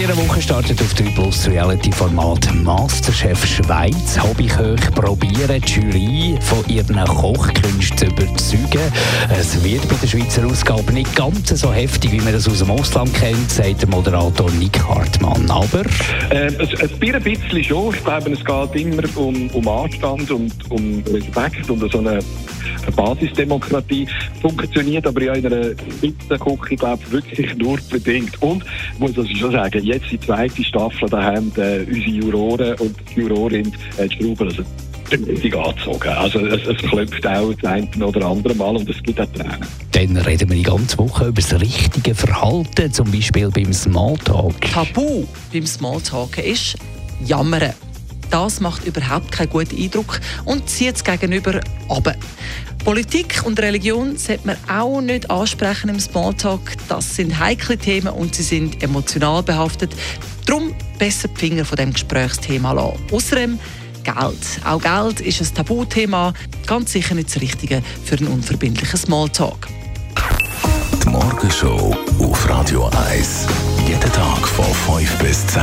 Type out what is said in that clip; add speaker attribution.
Speaker 1: Der Woche startet auf 3 Plus Reality-Format Masterchef Schweiz. Hobbyköche probieren die Jury von ihren Kochkünsten zu überzeugen. Es wird bei der Schweizer Ausgabe nicht ganz so heftig, wie man das aus dem Ausland kennt, sagt der Moderator Nick Hartmann. Aber...
Speaker 2: Äh, es, es ein bisschen schon. Ich glaube, es geht immer um, um Anstand und um Respekt und so eine, Basisdemokratie. Funktioniert aber in einer Spitzenküche, glaube ich, wirklich nur bedingt. Und ich muss also schon sagen, jetzt die zweite Staffel, da haben äh, unsere Juroren und die Jurorin äh, die Schrauben also richtig angezogen. Also es, es klopft auch das eine oder andere Mal und es gibt auch Tränen.
Speaker 1: Dann reden wir die ganze Woche über das richtige Verhalten, zum Beispiel beim Smalltalk.
Speaker 3: Tabu beim Smalltalk ist Jammern. Das macht überhaupt keinen guten Eindruck und zieht es gegenüber ab. Politik und Religion sollte man auch nicht ansprechen im Smalltalk. Das sind heikle Themen und sie sind emotional behaftet. Darum besser die Finger von dem Gesprächsthema lassen. Außerdem Geld. Auch Geld ist ein Tabuthema. Ganz sicher nicht das Richtige für einen unverbindlichen Smalltalk.
Speaker 4: Die Morgenshow auf Radio 1. Jeden Tag von 5 bis 10.